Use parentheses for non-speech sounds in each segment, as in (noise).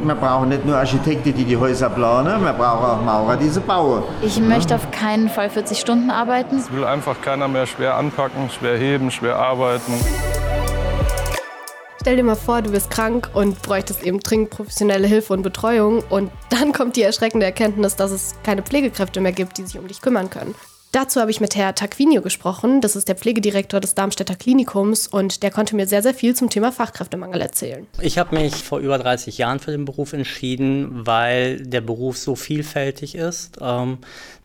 Wir brauchen nicht nur Architekten, die die Häuser planen, wir brauchen auch Maurer, die sie bauen. Ich möchte auf keinen Fall 40 Stunden arbeiten. Es will einfach keiner mehr schwer anpacken, schwer heben, schwer arbeiten. Stell dir mal vor, du bist krank und bräuchtest eben dringend professionelle Hilfe und Betreuung und dann kommt die erschreckende Erkenntnis, dass es keine Pflegekräfte mehr gibt, die sich um dich kümmern können. Dazu habe ich mit Herr Taquinio gesprochen. Das ist der Pflegedirektor des Darmstädter Klinikums und der konnte mir sehr, sehr viel zum Thema Fachkräftemangel erzählen. Ich habe mich vor über 30 Jahren für den Beruf entschieden, weil der Beruf so vielfältig ist, ähm,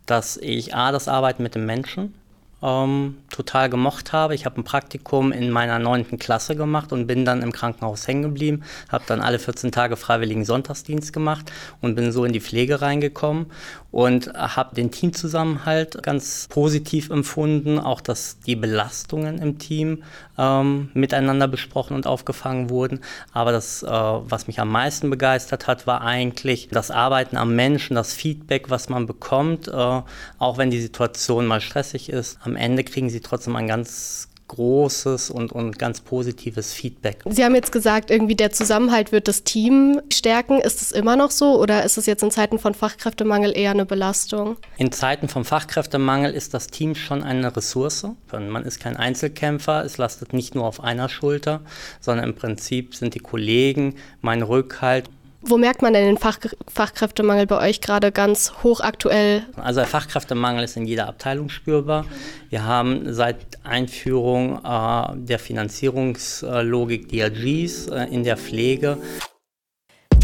dass ich A, das Arbeiten mit dem Menschen ähm, total gemocht habe. Ich habe ein Praktikum in meiner neunten Klasse gemacht und bin dann im Krankenhaus hängen geblieben, habe dann alle 14 Tage freiwilligen Sonntagsdienst gemacht und bin so in die Pflege reingekommen und habe den Teamzusammenhalt ganz positiv empfunden, auch dass die Belastungen im Team ähm, miteinander besprochen und aufgefangen wurden. Aber das, äh, was mich am meisten begeistert hat, war eigentlich das Arbeiten am Menschen, das Feedback, was man bekommt, äh, auch wenn die Situation mal stressig ist. Am Ende kriegen sie trotzdem ein ganz großes und, und ganz positives Feedback. Sie haben jetzt gesagt, irgendwie der Zusammenhalt wird das Team stärken. Ist es immer noch so oder ist es jetzt in Zeiten von Fachkräftemangel eher eine Belastung? In Zeiten von Fachkräftemangel ist das Team schon eine Ressource. Man ist kein Einzelkämpfer, es lastet nicht nur auf einer Schulter, sondern im Prinzip sind die Kollegen mein Rückhalt. Wo merkt man denn den Fach Fachkräftemangel bei euch gerade ganz hochaktuell? Also der Fachkräftemangel ist in jeder Abteilung spürbar. Wir haben seit Einführung äh, der Finanzierungslogik DRGs äh, in der Pflege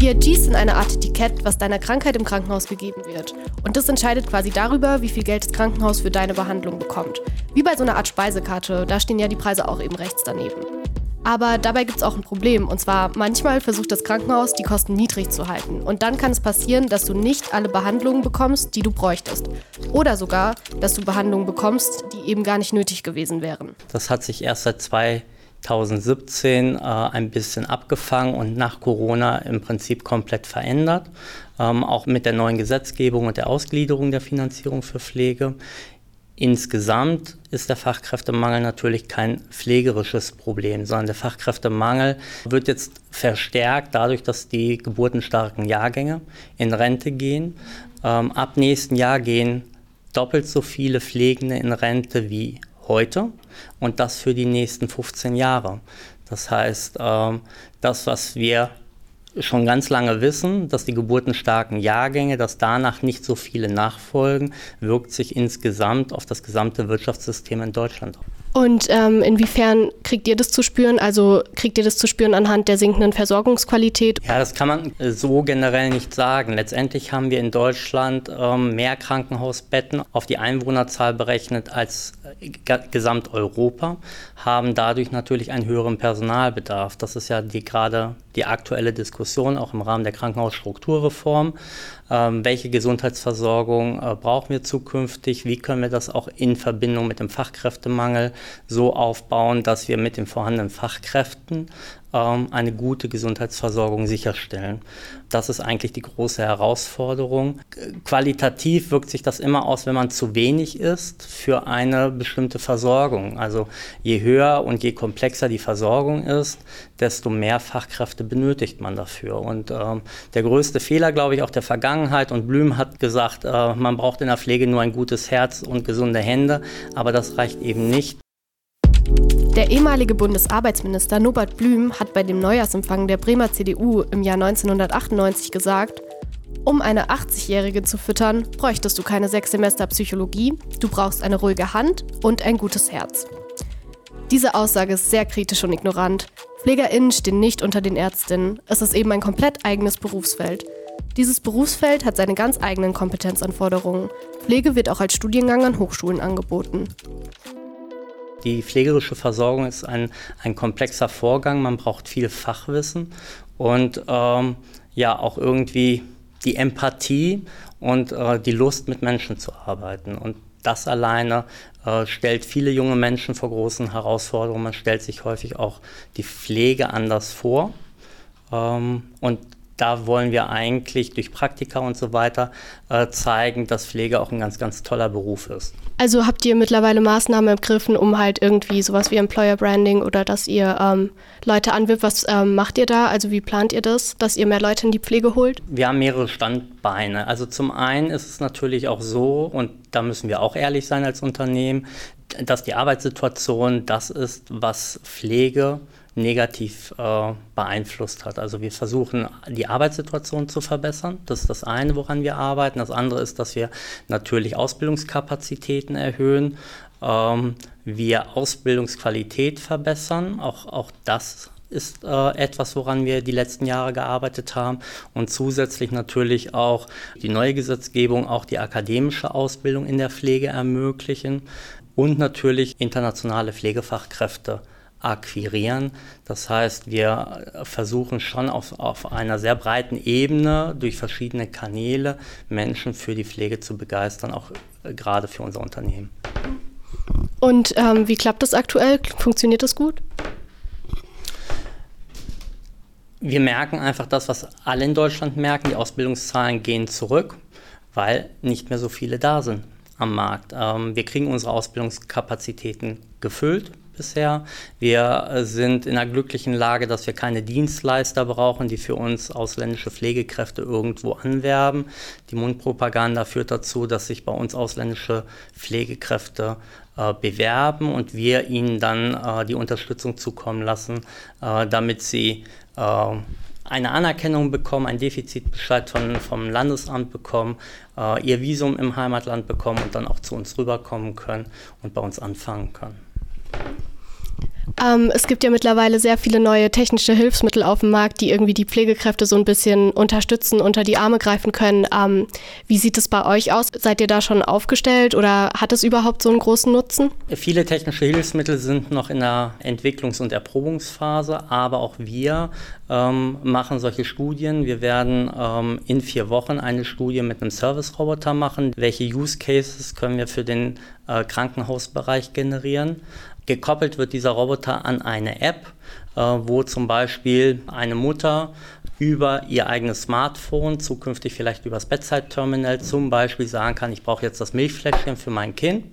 DRGs sind eine Art Etikett, was deiner Krankheit im Krankenhaus gegeben wird. Und das entscheidet quasi darüber, wie viel Geld das Krankenhaus für deine Behandlung bekommt. Wie bei so einer Art Speisekarte, da stehen ja die Preise auch eben rechts daneben. Aber dabei gibt es auch ein Problem. Und zwar manchmal versucht das Krankenhaus, die Kosten niedrig zu halten. Und dann kann es passieren, dass du nicht alle Behandlungen bekommst, die du bräuchtest. Oder sogar, dass du Behandlungen bekommst, die eben gar nicht nötig gewesen wären. Das hat sich erst seit 2017 äh, ein bisschen abgefangen und nach Corona im Prinzip komplett verändert. Ähm, auch mit der neuen Gesetzgebung und der Ausgliederung der Finanzierung für Pflege. Insgesamt ist der Fachkräftemangel natürlich kein pflegerisches Problem, sondern der Fachkräftemangel wird jetzt verstärkt dadurch, dass die geburtenstarken Jahrgänge in Rente gehen. Ähm, ab nächsten Jahr gehen doppelt so viele Pflegende in Rente wie heute und das für die nächsten 15 Jahre. Das heißt, ähm, das, was wir schon ganz lange wissen, dass die geburtenstarken Jahrgänge, dass danach nicht so viele nachfolgen, wirkt sich insgesamt auf das gesamte Wirtschaftssystem in Deutschland. Und ähm, inwiefern kriegt ihr das zu spüren? Also kriegt ihr das zu spüren anhand der sinkenden Versorgungsqualität? Ja, das kann man äh, so generell nicht sagen. Letztendlich haben wir in Deutschland ähm, mehr Krankenhausbetten auf die Einwohnerzahl berechnet als Gesamteuropa, haben dadurch natürlich einen höheren Personalbedarf. Das ist ja die, gerade die aktuelle Diskussion, auch im Rahmen der Krankenhausstrukturreform. Ähm, welche Gesundheitsversorgung äh, brauchen wir zukünftig? Wie können wir das auch in Verbindung mit dem Fachkräftemangel so aufbauen, dass wir mit den vorhandenen Fachkräften ähm, eine gute Gesundheitsversorgung sicherstellen. Das ist eigentlich die große Herausforderung. Qualitativ wirkt sich das immer aus, wenn man zu wenig ist für eine bestimmte Versorgung. Also je höher und je komplexer die Versorgung ist, desto mehr Fachkräfte benötigt man dafür. Und ähm, der größte Fehler, glaube ich, auch der Vergangenheit, und Blüm hat gesagt, äh, man braucht in der Pflege nur ein gutes Herz und gesunde Hände, aber das reicht eben nicht. Der ehemalige Bundesarbeitsminister Norbert Blüm hat bei dem Neujahrsempfang der Bremer CDU im Jahr 1998 gesagt, um eine 80-Jährige zu füttern, bräuchtest du keine sechs Semester Psychologie, du brauchst eine ruhige Hand und ein gutes Herz. Diese Aussage ist sehr kritisch und ignorant. PflegerInnen stehen nicht unter den Ärztinnen. Es ist eben ein komplett eigenes Berufsfeld. Dieses Berufsfeld hat seine ganz eigenen Kompetenzanforderungen. Pflege wird auch als Studiengang an Hochschulen angeboten. Die pflegerische Versorgung ist ein, ein komplexer Vorgang. Man braucht viel Fachwissen und ähm, ja auch irgendwie die Empathie und äh, die Lust, mit Menschen zu arbeiten. Und das alleine äh, stellt viele junge Menschen vor großen Herausforderungen. Man stellt sich häufig auch die Pflege anders vor. Ähm, und da wollen wir eigentlich durch Praktika und so weiter äh, zeigen, dass Pflege auch ein ganz, ganz toller Beruf ist. Also habt ihr mittlerweile Maßnahmen ergriffen, um halt irgendwie sowas wie Employer Branding oder dass ihr ähm, Leute anwirbt? Was ähm, macht ihr da? Also wie plant ihr das, dass ihr mehr Leute in die Pflege holt? Wir haben mehrere Standbeine. Also zum einen ist es natürlich auch so, und da müssen wir auch ehrlich sein als Unternehmen, dass die Arbeitssituation das ist, was Pflege negativ äh, beeinflusst hat. Also wir versuchen, die Arbeitssituation zu verbessern. Das ist das eine, woran wir arbeiten. Das andere ist, dass wir natürlich Ausbildungskapazitäten erhöhen. Ähm, wir Ausbildungsqualität verbessern. Auch, auch das ist äh, etwas, woran wir die letzten Jahre gearbeitet haben. Und zusätzlich natürlich auch die neue Gesetzgebung, auch die akademische Ausbildung in der Pflege ermöglichen und natürlich internationale Pflegefachkräfte akquirieren. Das heißt, wir versuchen schon auf, auf einer sehr breiten Ebene durch verschiedene Kanäle Menschen für die Pflege zu begeistern, auch äh, gerade für unser Unternehmen. Und ähm, wie klappt das aktuell? Funktioniert das gut? Wir merken einfach das, was alle in Deutschland merken. Die Ausbildungszahlen gehen zurück, weil nicht mehr so viele da sind am Markt. Ähm, wir kriegen unsere Ausbildungskapazitäten gefüllt bisher. Wir äh, sind in einer glücklichen Lage, dass wir keine Dienstleister brauchen, die für uns ausländische Pflegekräfte irgendwo anwerben. Die Mundpropaganda führt dazu, dass sich bei uns ausländische Pflegekräfte äh, bewerben und wir ihnen dann äh, die Unterstützung zukommen lassen, äh, damit sie äh, eine Anerkennung bekommen, einen Defizitbescheid von, vom Landesamt bekommen, äh, ihr Visum im Heimatland bekommen und dann auch zu uns rüberkommen können und bei uns anfangen können. Ähm, es gibt ja mittlerweile sehr viele neue technische Hilfsmittel auf dem Markt, die irgendwie die Pflegekräfte so ein bisschen unterstützen, unter die Arme greifen können. Ähm, wie sieht es bei euch aus? Seid ihr da schon aufgestellt oder hat es überhaupt so einen großen Nutzen? Viele technische Hilfsmittel sind noch in der Entwicklungs- und Erprobungsphase, aber auch wir ähm, machen solche Studien. Wir werden ähm, in vier Wochen eine Studie mit einem Service-Roboter machen. Welche Use Cases können wir für den äh, Krankenhausbereich generieren? Gekoppelt wird dieser Roboter an eine App, äh, wo zum Beispiel eine Mutter über ihr eigenes Smartphone, zukünftig vielleicht über das Bedside-Terminal zum Beispiel sagen kann, ich brauche jetzt das Milchfläschchen für mein Kind.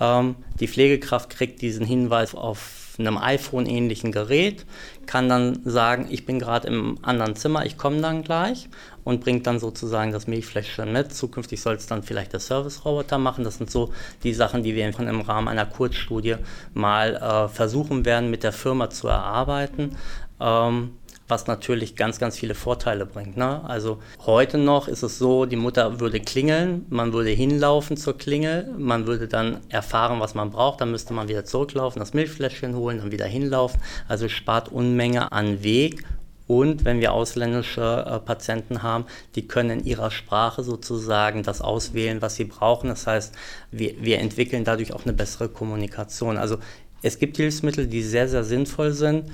Ähm, die Pflegekraft kriegt diesen Hinweis auf einem iPhone-ähnlichen Gerät, kann dann sagen, ich bin gerade im anderen Zimmer, ich komme dann gleich und bringt dann sozusagen das Milchfläschchen mit. Zukünftig soll es dann vielleicht der Service-Roboter machen. Das sind so die Sachen, die wir im Rahmen einer Kurzstudie mal äh, versuchen werden, mit der Firma zu erarbeiten. Ähm, was natürlich ganz, ganz viele Vorteile bringt. Ne? Also heute noch ist es so, die Mutter würde klingeln, man würde hinlaufen zur Klingel, man würde dann erfahren, was man braucht, dann müsste man wieder zurücklaufen, das Milchfläschchen holen, dann wieder hinlaufen. Also spart Unmenge an Weg und wenn wir ausländische äh, Patienten haben, die können in ihrer Sprache sozusagen das auswählen, was sie brauchen. Das heißt, wir, wir entwickeln dadurch auch eine bessere Kommunikation. Also es gibt Hilfsmittel, die sehr, sehr sinnvoll sind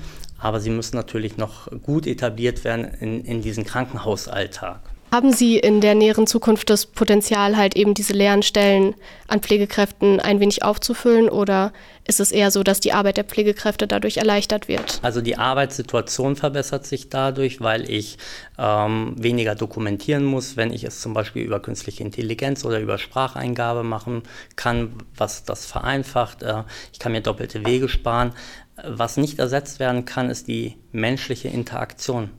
aber sie müssen natürlich noch gut etabliert werden in, in diesen Krankenhausalltag. Haben Sie in der näheren Zukunft das Potenzial, halt eben diese leeren Stellen an Pflegekräften ein wenig aufzufüllen oder ist es eher so, dass die Arbeit der Pflegekräfte dadurch erleichtert wird? Also die Arbeitssituation verbessert sich dadurch, weil ich ähm, weniger dokumentieren muss, wenn ich es zum Beispiel über künstliche Intelligenz oder über Spracheingabe machen kann, was das vereinfacht. Äh, ich kann mir doppelte Wege sparen. Was nicht ersetzt werden kann, ist die menschliche Interaktion.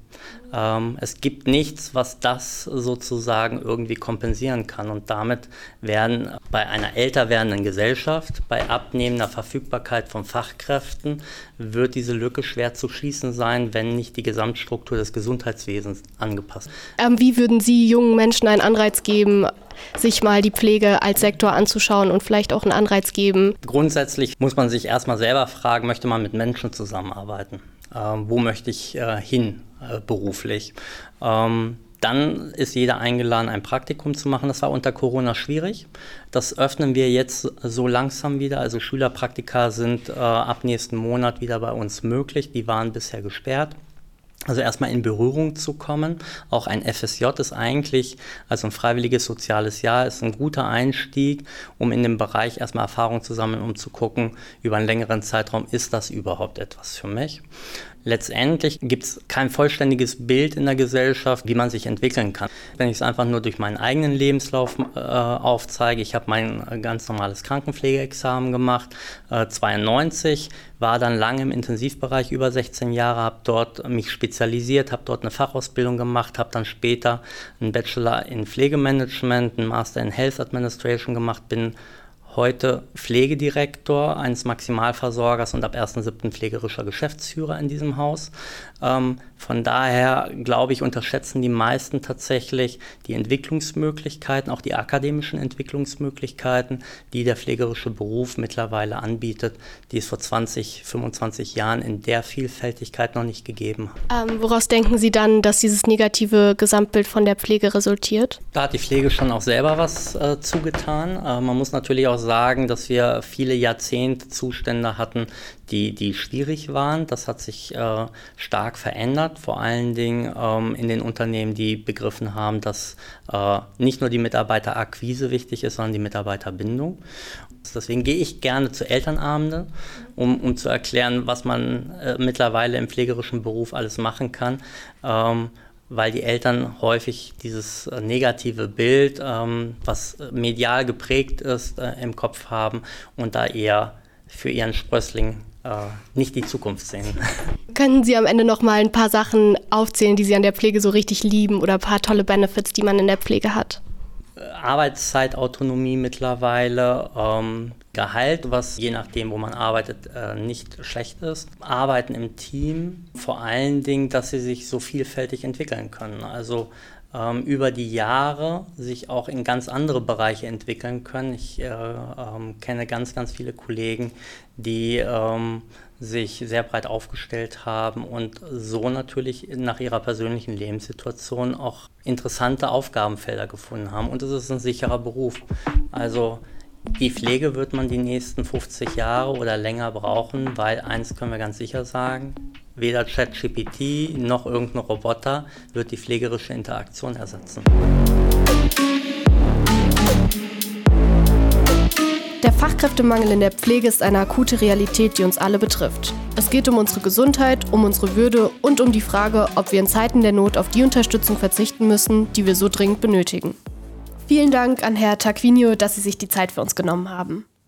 Ähm, es gibt nichts, was das sozusagen irgendwie kompensieren kann. Und damit werden bei einer älter werdenden Gesellschaft, bei abnehmender Verfügbarkeit von Fachkräften, wird diese Lücke schwer zu schließen sein, wenn nicht die Gesamtstruktur des Gesundheitswesens angepasst wird. Ähm, wie würden Sie jungen Menschen einen Anreiz geben, sich mal die Pflege als Sektor anzuschauen und vielleicht auch einen Anreiz geben? Grundsätzlich muss man sich erstmal selber fragen, möchte man mit Menschen zusammenarbeiten? Ähm, wo möchte ich äh, hin äh, beruflich? Ähm, dann ist jeder eingeladen, ein Praktikum zu machen. Das war unter Corona schwierig. Das öffnen wir jetzt so langsam wieder. Also Schülerpraktika sind äh, ab nächsten Monat wieder bei uns möglich. Die waren bisher gesperrt. Also erstmal in Berührung zu kommen. Auch ein FSJ ist eigentlich, also ein freiwilliges soziales Jahr, ist ein guter Einstieg, um in dem Bereich erstmal Erfahrung zu sammeln, um zu gucken, über einen längeren Zeitraum, ist das überhaupt etwas für mich. Letztendlich gibt es kein vollständiges Bild in der Gesellschaft, wie man sich entwickeln kann. Wenn ich es einfach nur durch meinen eigenen Lebenslauf äh, aufzeige, ich habe mein ganz normales Krankenpflegeexamen gemacht, äh, 92, war dann lange im Intensivbereich, über 16 Jahre, habe dort mich spezialisiert, habe dort eine Fachausbildung gemacht, habe dann später einen Bachelor in Pflegemanagement, einen Master in Health Administration gemacht, bin heute Pflegedirektor eines Maximalversorgers und ab 1.7. pflegerischer Geschäftsführer in diesem Haus. Ähm, von daher, glaube ich, unterschätzen die meisten tatsächlich die Entwicklungsmöglichkeiten, auch die akademischen Entwicklungsmöglichkeiten, die der pflegerische Beruf mittlerweile anbietet, die es vor 20, 25 Jahren in der Vielfältigkeit noch nicht gegeben hat. Ähm, woraus denken Sie dann, dass dieses negative Gesamtbild von der Pflege resultiert? Da hat die Pflege schon auch selber was äh, zugetan. Äh, man muss natürlich auch sagen, dass wir viele Jahrzehnte Zustände hatten, die, die schwierig waren. Das hat sich äh, stark verändert, vor allen Dingen ähm, in den Unternehmen, die begriffen haben, dass äh, nicht nur die Mitarbeiterakquise wichtig ist, sondern die Mitarbeiterbindung. Deswegen gehe ich gerne zu Elternabende, um, um zu erklären, was man äh, mittlerweile im pflegerischen Beruf alles machen kann. Ähm, weil die Eltern häufig dieses äh, negative Bild, ähm, was medial geprägt ist, äh, im Kopf haben und da eher für ihren Sprössling äh, nicht die Zukunft sehen. (laughs) Können Sie am Ende noch mal ein paar Sachen aufzählen, die Sie an der Pflege so richtig lieben oder ein paar tolle Benefits, die man in der Pflege hat? Arbeitszeitautonomie mittlerweile, ähm, Gehalt, was je nachdem, wo man arbeitet, äh, nicht schlecht ist. Arbeiten im Team, vor allen Dingen, dass sie sich so vielfältig entwickeln können. Also ähm, über die Jahre sich auch in ganz andere Bereiche entwickeln können. Ich äh, ähm, kenne ganz, ganz viele Kollegen, die ähm, sich sehr breit aufgestellt haben und so natürlich nach ihrer persönlichen Lebenssituation auch interessante Aufgabenfelder gefunden haben. Und es ist ein sicherer Beruf. Also die Pflege wird man die nächsten 50 Jahre oder länger brauchen, weil eins können wir ganz sicher sagen, weder ChatGPT noch irgendein Roboter wird die pflegerische Interaktion ersetzen. Der Fachkräftemangel in der Pflege ist eine akute Realität, die uns alle betrifft. Es geht um unsere Gesundheit, um unsere Würde und um die Frage, ob wir in Zeiten der Not auf die Unterstützung verzichten müssen, die wir so dringend benötigen. Vielen Dank an Herr Taquinho, dass Sie sich die Zeit für uns genommen haben.